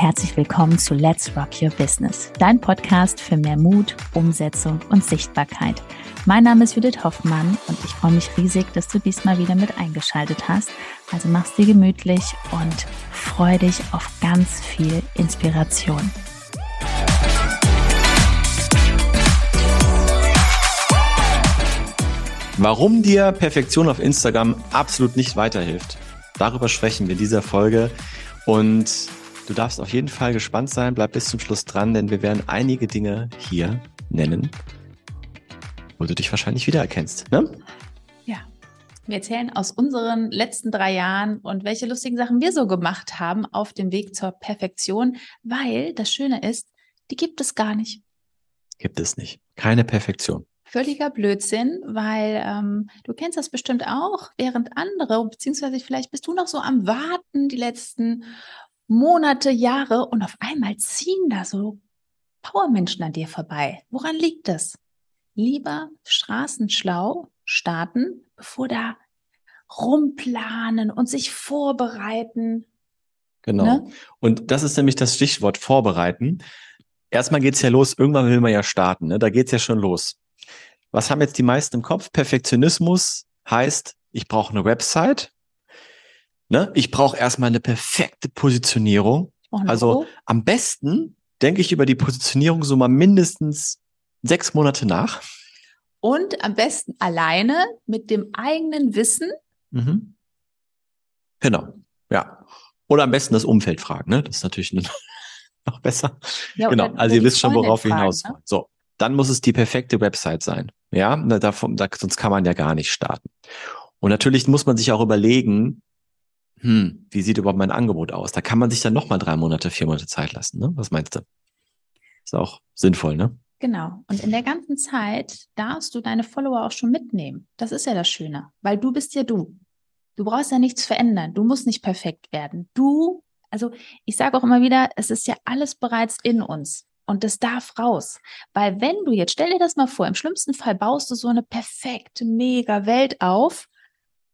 herzlich willkommen zu Let's Rock Your Business, dein Podcast für mehr Mut, Umsetzung und Sichtbarkeit. Mein Name ist Judith Hoffmann und ich freue mich riesig, dass du diesmal wieder mit eingeschaltet hast. Also mach's dir gemütlich und freu dich auf ganz viel Inspiration. Warum dir Perfektion auf Instagram absolut nicht weiterhilft. Darüber sprechen wir in dieser Folge. Und Du darfst auf jeden Fall gespannt sein, bleib bis zum Schluss dran, denn wir werden einige Dinge hier nennen, wo du dich wahrscheinlich wiedererkennst. Ne? Ja. Wir erzählen aus unseren letzten drei Jahren und welche lustigen Sachen wir so gemacht haben auf dem Weg zur Perfektion, weil das Schöne ist, die gibt es gar nicht. Gibt es nicht. Keine Perfektion. Völliger Blödsinn, weil ähm, du kennst das bestimmt auch, während andere, beziehungsweise vielleicht bist du noch so am Warten die letzten Monate, Jahre und auf einmal ziehen da so Powermenschen an dir vorbei. Woran liegt das? Lieber straßenschlau starten, bevor da rumplanen und sich vorbereiten. Genau. Ne? Und das ist nämlich das Stichwort vorbereiten. Erstmal geht's ja los, irgendwann will man ja starten, ne? da geht's ja schon los. Was haben jetzt die meisten im Kopf? Perfektionismus heißt, ich brauche eine Website, Ne? Ich brauche erstmal eine perfekte Positionierung. Oh. Also am besten denke ich über die Positionierung so mal mindestens sechs Monate nach. Und am besten alleine mit dem eigenen Wissen. Mhm. Genau, ja. Oder am besten das Umfeld fragen, ne? Das ist natürlich noch besser. Ja, genau, also ihr wisst schon, worauf wir hinaus wollen. Ne? So, dann muss es die perfekte Website sein. Ja, da, da, sonst kann man ja gar nicht starten. Und natürlich muss man sich auch überlegen, hm, wie sieht überhaupt mein Angebot aus? Da kann man sich dann nochmal drei Monate, vier Monate Zeit lassen. Ne? Was meinst du? Ist auch sinnvoll, ne? Genau. Und in der ganzen Zeit darfst du deine Follower auch schon mitnehmen. Das ist ja das Schöne, weil du bist ja du. Du brauchst ja nichts verändern. Du musst nicht perfekt werden. Du, also ich sage auch immer wieder, es ist ja alles bereits in uns. Und das darf raus. Weil wenn du jetzt, stell dir das mal vor, im schlimmsten Fall baust du so eine perfekte, mega Welt auf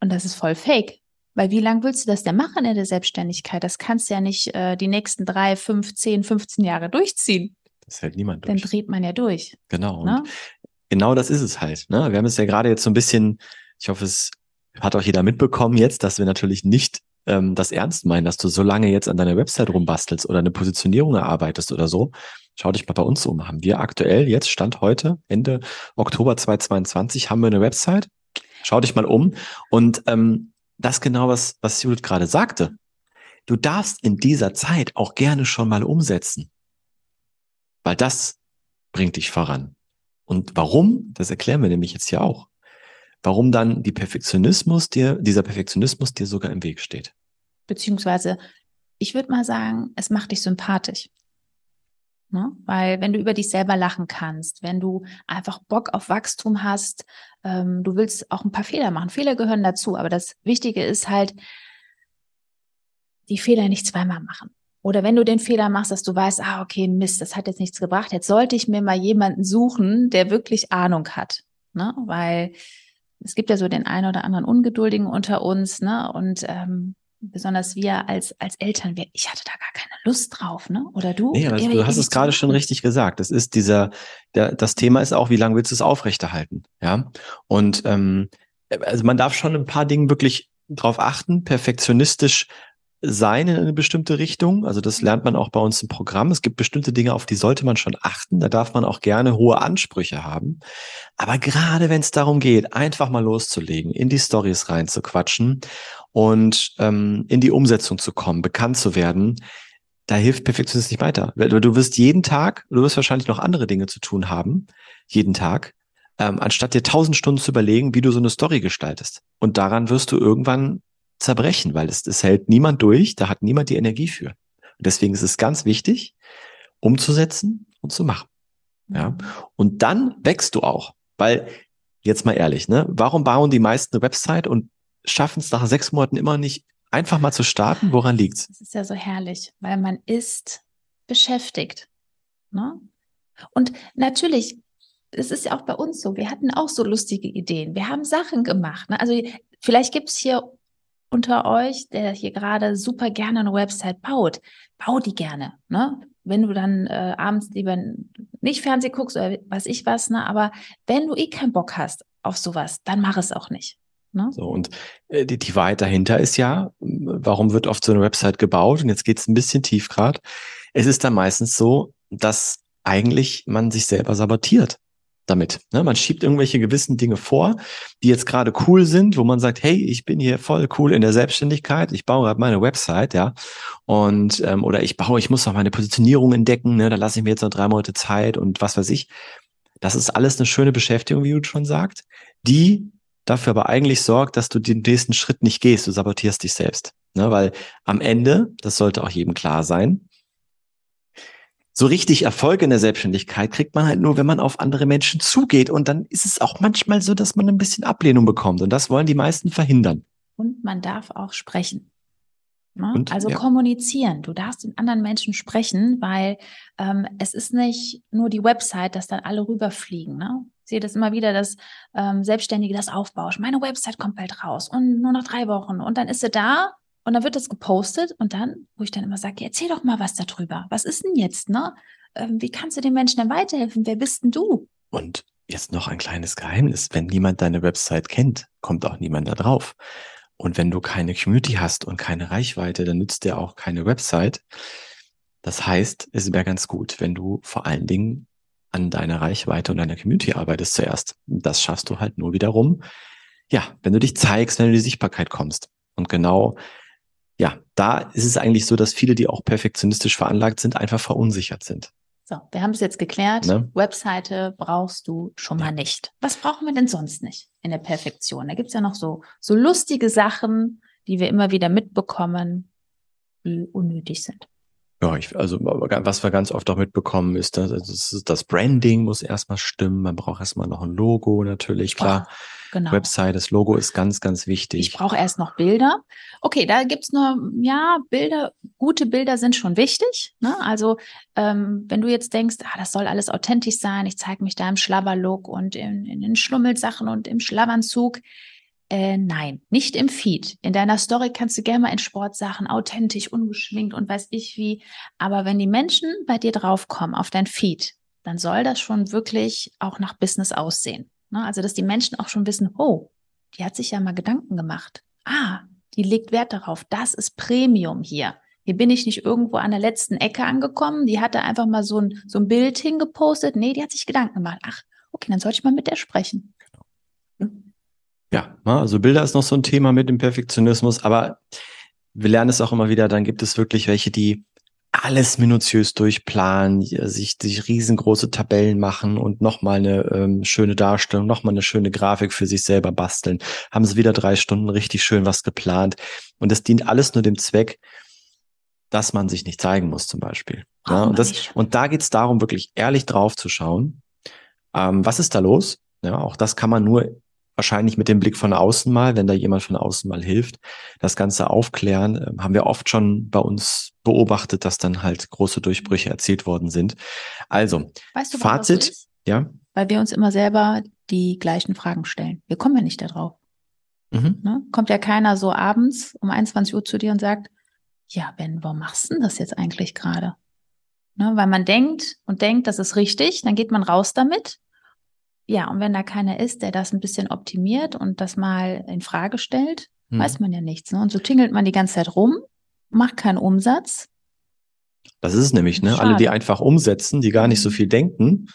und das ist voll fake. Weil wie lange willst du das denn machen in der Selbstständigkeit? Das kannst du ja nicht äh, die nächsten drei, fünf, zehn, 15 Jahre durchziehen. Das hält niemand durch. Dann dreht man ja durch. Genau. Ne? genau das ist es halt. Ne? Wir haben es ja gerade jetzt so ein bisschen, ich hoffe, es hat auch jeder mitbekommen jetzt, dass wir natürlich nicht ähm, das ernst meinen, dass du so lange jetzt an deiner Website rumbastelst oder eine Positionierung erarbeitest oder so. Schau dich mal bei uns um. Haben wir aktuell jetzt, Stand heute, Ende Oktober 2022, haben wir eine Website. Schau dich mal um. Und ähm, das genau, was, was Judith gerade sagte. Du darfst in dieser Zeit auch gerne schon mal umsetzen. Weil das bringt dich voran. Und warum? Das erklären wir nämlich jetzt hier auch. Warum dann die Perfektionismus dir, dieser Perfektionismus dir sogar im Weg steht. Beziehungsweise, ich würde mal sagen, es macht dich sympathisch. Ne? Weil wenn du über dich selber lachen kannst, wenn du einfach Bock auf Wachstum hast, ähm, du willst auch ein paar Fehler machen. Fehler gehören dazu, aber das Wichtige ist halt, die Fehler nicht zweimal machen. Oder wenn du den Fehler machst, dass du weißt, ah, okay, Mist, das hat jetzt nichts gebracht. Jetzt sollte ich mir mal jemanden suchen, der wirklich Ahnung hat. Ne? Weil es gibt ja so den einen oder anderen Ungeduldigen unter uns, ne? Und ähm, besonders wir als, als Eltern, wir, ich hatte da gar keine Lust drauf, ne? Oder du? Nee, aber du hast es gerade schon richtig gesagt. Das ist dieser, der, das Thema ist auch, wie lange willst du es aufrechterhalten? Ja. Und ähm, also man darf schon ein paar Dinge wirklich drauf achten, perfektionistisch sein in eine bestimmte Richtung. Also das lernt man auch bei uns im Programm. Es gibt bestimmte Dinge, auf die sollte man schon achten. Da darf man auch gerne hohe Ansprüche haben. Aber gerade wenn es darum geht, einfach mal loszulegen, in die Stories reinzuquatschen und ähm, in die Umsetzung zu kommen, bekannt zu werden, da hilft Perfektionismus nicht weiter. Du wirst jeden Tag, du wirst wahrscheinlich noch andere Dinge zu tun haben, jeden Tag, ähm, anstatt dir tausend Stunden zu überlegen, wie du so eine Story gestaltest. Und daran wirst du irgendwann zerbrechen, weil es, es hält niemand durch, da hat niemand die Energie für. Und deswegen ist es ganz wichtig, umzusetzen und zu machen. Ja. Und dann wächst du auch, weil jetzt mal ehrlich, ne, warum bauen die meisten eine Website und schaffen es nach sechs Monaten immer nicht, einfach mal zu starten? Woran liegt's? Das ist ja so herrlich, weil man ist beschäftigt. Ne? Und natürlich, es ist ja auch bei uns so, wir hatten auch so lustige Ideen. Wir haben Sachen gemacht. Ne? Also vielleicht gibt's hier unter euch, der hier gerade super gerne eine Website baut, bau die gerne. Ne? Wenn du dann äh, abends lieber nicht Fernseh guckst oder was ich was, ne? aber wenn du eh keinen Bock hast auf sowas, dann mach es auch nicht. Ne? So, und äh, die, die Wahrheit dahinter ist ja, warum wird oft so eine Website gebaut? Und jetzt geht es ein bisschen tief grad. Es ist dann meistens so, dass eigentlich man sich selber sabotiert damit. Ne? Man schiebt irgendwelche gewissen Dinge vor, die jetzt gerade cool sind, wo man sagt, hey, ich bin hier voll cool in der Selbstständigkeit, ich baue gerade meine Website, ja, und ähm, oder ich baue, ich muss noch meine Positionierung entdecken, ne? da lasse ich mir jetzt noch drei Monate Zeit und was weiß ich. Das ist alles eine schöne Beschäftigung, wie du schon sagst, die dafür aber eigentlich sorgt, dass du den nächsten Schritt nicht gehst, du sabotierst dich selbst. Ne? Weil am Ende, das sollte auch jedem klar sein, so richtig Erfolg in der Selbstständigkeit kriegt man halt nur, wenn man auf andere Menschen zugeht. Und dann ist es auch manchmal so, dass man ein bisschen Ablehnung bekommt. Und das wollen die meisten verhindern. Und man darf auch sprechen. Ne? Und, also ja. kommunizieren. Du darfst mit anderen Menschen sprechen, weil ähm, es ist nicht nur die Website, dass dann alle rüberfliegen. Ne? Ich sehe das immer wieder, dass ähm, Selbstständige das aufbauschen. Meine Website kommt bald raus und nur noch drei Wochen. Und dann ist sie da und dann wird das gepostet und dann, wo ich dann immer sage, erzähl doch mal was darüber. Was ist denn jetzt, ne? Ähm, wie kannst du den Menschen denn weiterhelfen? Wer bist denn du? Und jetzt noch ein kleines Geheimnis. Wenn niemand deine Website kennt, kommt auch niemand da drauf. Und wenn du keine Community hast und keine Reichweite, dann nützt dir auch keine Website. Das heißt, es wäre ganz gut, wenn du vor allen Dingen an deiner Reichweite und deiner Community arbeitest zuerst. Das schaffst du halt nur wiederum, ja, wenn du dich zeigst, wenn du in die Sichtbarkeit kommst. Und genau da ist es eigentlich so, dass viele, die auch perfektionistisch veranlagt sind, einfach verunsichert sind. So, wir haben es jetzt geklärt. Ne? Webseite brauchst du schon mal nicht. Was brauchen wir denn sonst nicht in der Perfektion? Da gibt es ja noch so, so lustige Sachen, die wir immer wieder mitbekommen, die unnötig sind. Ja, ich, also was wir ganz oft auch mitbekommen ist, dass das Branding muss erstmal stimmen. Man braucht erstmal noch ein Logo natürlich, klar. Oh, genau. Website, das Logo ist ganz, ganz wichtig. Ich brauche erst noch Bilder. Okay, da gibt's nur, ja, Bilder, gute Bilder sind schon wichtig. Ne? Also ähm, wenn du jetzt denkst, ah, das soll alles authentisch sein, ich zeige mich da im Schlabberlook und in, in den Schlummelsachen und im Schlabbernzug, äh, nein, nicht im Feed. In deiner Story kannst du gerne mal in Sportsachen authentisch, ungeschminkt und weiß ich wie. Aber wenn die Menschen bei dir draufkommen auf dein Feed, dann soll das schon wirklich auch nach Business aussehen. Ne? Also, dass die Menschen auch schon wissen, oh, die hat sich ja mal Gedanken gemacht. Ah, die legt Wert darauf. Das ist Premium hier. Hier bin ich nicht irgendwo an der letzten Ecke angekommen. Die hatte einfach mal so ein, so ein Bild hingepostet. Nee, die hat sich Gedanken gemacht. Ach, okay, dann sollte ich mal mit der sprechen. Ja, ne, also Bilder ist noch so ein Thema mit dem Perfektionismus, aber wir lernen es auch immer wieder, dann gibt es wirklich welche, die alles minutiös durchplanen, sich, sich riesengroße Tabellen machen und nochmal eine ähm, schöne Darstellung, nochmal eine schöne Grafik für sich selber basteln. Haben sie wieder drei Stunden richtig schön was geplant. Und das dient alles nur dem Zweck, dass man sich nicht zeigen muss, zum Beispiel. Ja, und, das, und da geht es darum, wirklich ehrlich drauf zu schauen. Ähm, was ist da los? Ja, auch das kann man nur wahrscheinlich mit dem Blick von außen mal, wenn da jemand von außen mal hilft, das Ganze aufklären, ähm, haben wir oft schon bei uns beobachtet, dass dann halt große Durchbrüche erzielt worden sind. Also, weißt du, Fazit, ja. Weil wir uns immer selber die gleichen Fragen stellen. Wir kommen ja nicht darauf. Mhm. Ne? Kommt ja keiner so abends um 21 Uhr zu dir und sagt, ja, Ben, warum machst du denn das jetzt eigentlich gerade? Ne? Weil man denkt und denkt, das ist richtig, dann geht man raus damit ja, und wenn da keiner ist, der das ein bisschen optimiert und das mal in Frage stellt, hm. weiß man ja nichts. Ne? Und so tingelt man die ganze Zeit rum, macht keinen Umsatz. Das ist es nämlich, ne? Schade. Alle, die einfach umsetzen, die gar nicht so mhm. viel denken,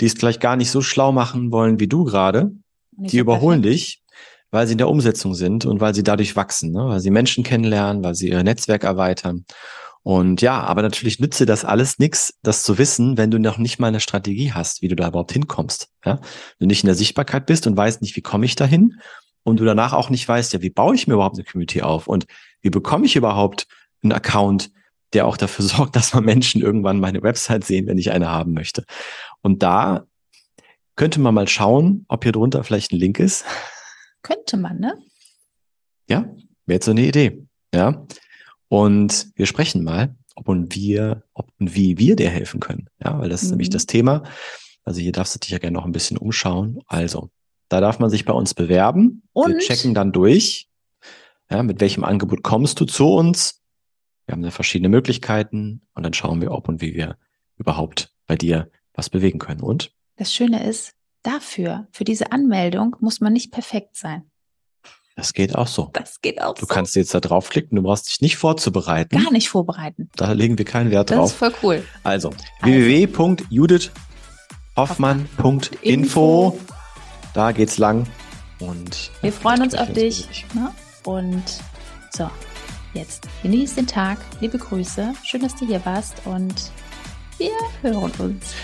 die es vielleicht gar nicht so schlau machen wollen wie du gerade, die überholen perfekt. dich, weil sie in der Umsetzung sind und weil sie dadurch wachsen, ne? weil sie Menschen kennenlernen, weil sie ihr Netzwerk erweitern. Und ja, aber natürlich nütze das alles nichts, das zu wissen, wenn du noch nicht mal eine Strategie hast, wie du da überhaupt hinkommst. Ja? Wenn du nicht in der Sichtbarkeit bist und weißt nicht, wie komme ich dahin und du danach auch nicht weißt, ja, wie baue ich mir überhaupt eine Community auf und wie bekomme ich überhaupt einen Account, der auch dafür sorgt, dass mal Menschen irgendwann meine Website sehen, wenn ich eine haben möchte. Und da könnte man mal schauen, ob hier drunter vielleicht ein Link ist. Könnte man, ne? Ja, wäre jetzt so eine Idee. Ja. Und wir sprechen mal, ob und wir, ob und wie wir dir helfen können. Ja, weil das ist mhm. nämlich das Thema. Also hier darfst du dich ja gerne noch ein bisschen umschauen. Also, da darf man sich bei uns bewerben. Und wir checken dann durch. Ja, mit welchem Angebot kommst du zu uns? Wir haben da verschiedene Möglichkeiten und dann schauen wir, ob und wie wir überhaupt bei dir was bewegen können. Und? Das Schöne ist, dafür, für diese Anmeldung muss man nicht perfekt sein. Das geht auch so. Das geht auch Du so. kannst jetzt da draufklicken, du brauchst dich nicht vorzubereiten. gar nicht vorbereiten. Da legen wir keinen Wert Das drauf. ist voll cool. Also, Also. www.judithhoffmann.info. Da geht's lang. Und Wir freuen uns auf dich. Ne? Und so, jetzt genieß den Tag. Liebe Grüße. Schön, dass du hier warst und wir hören uns.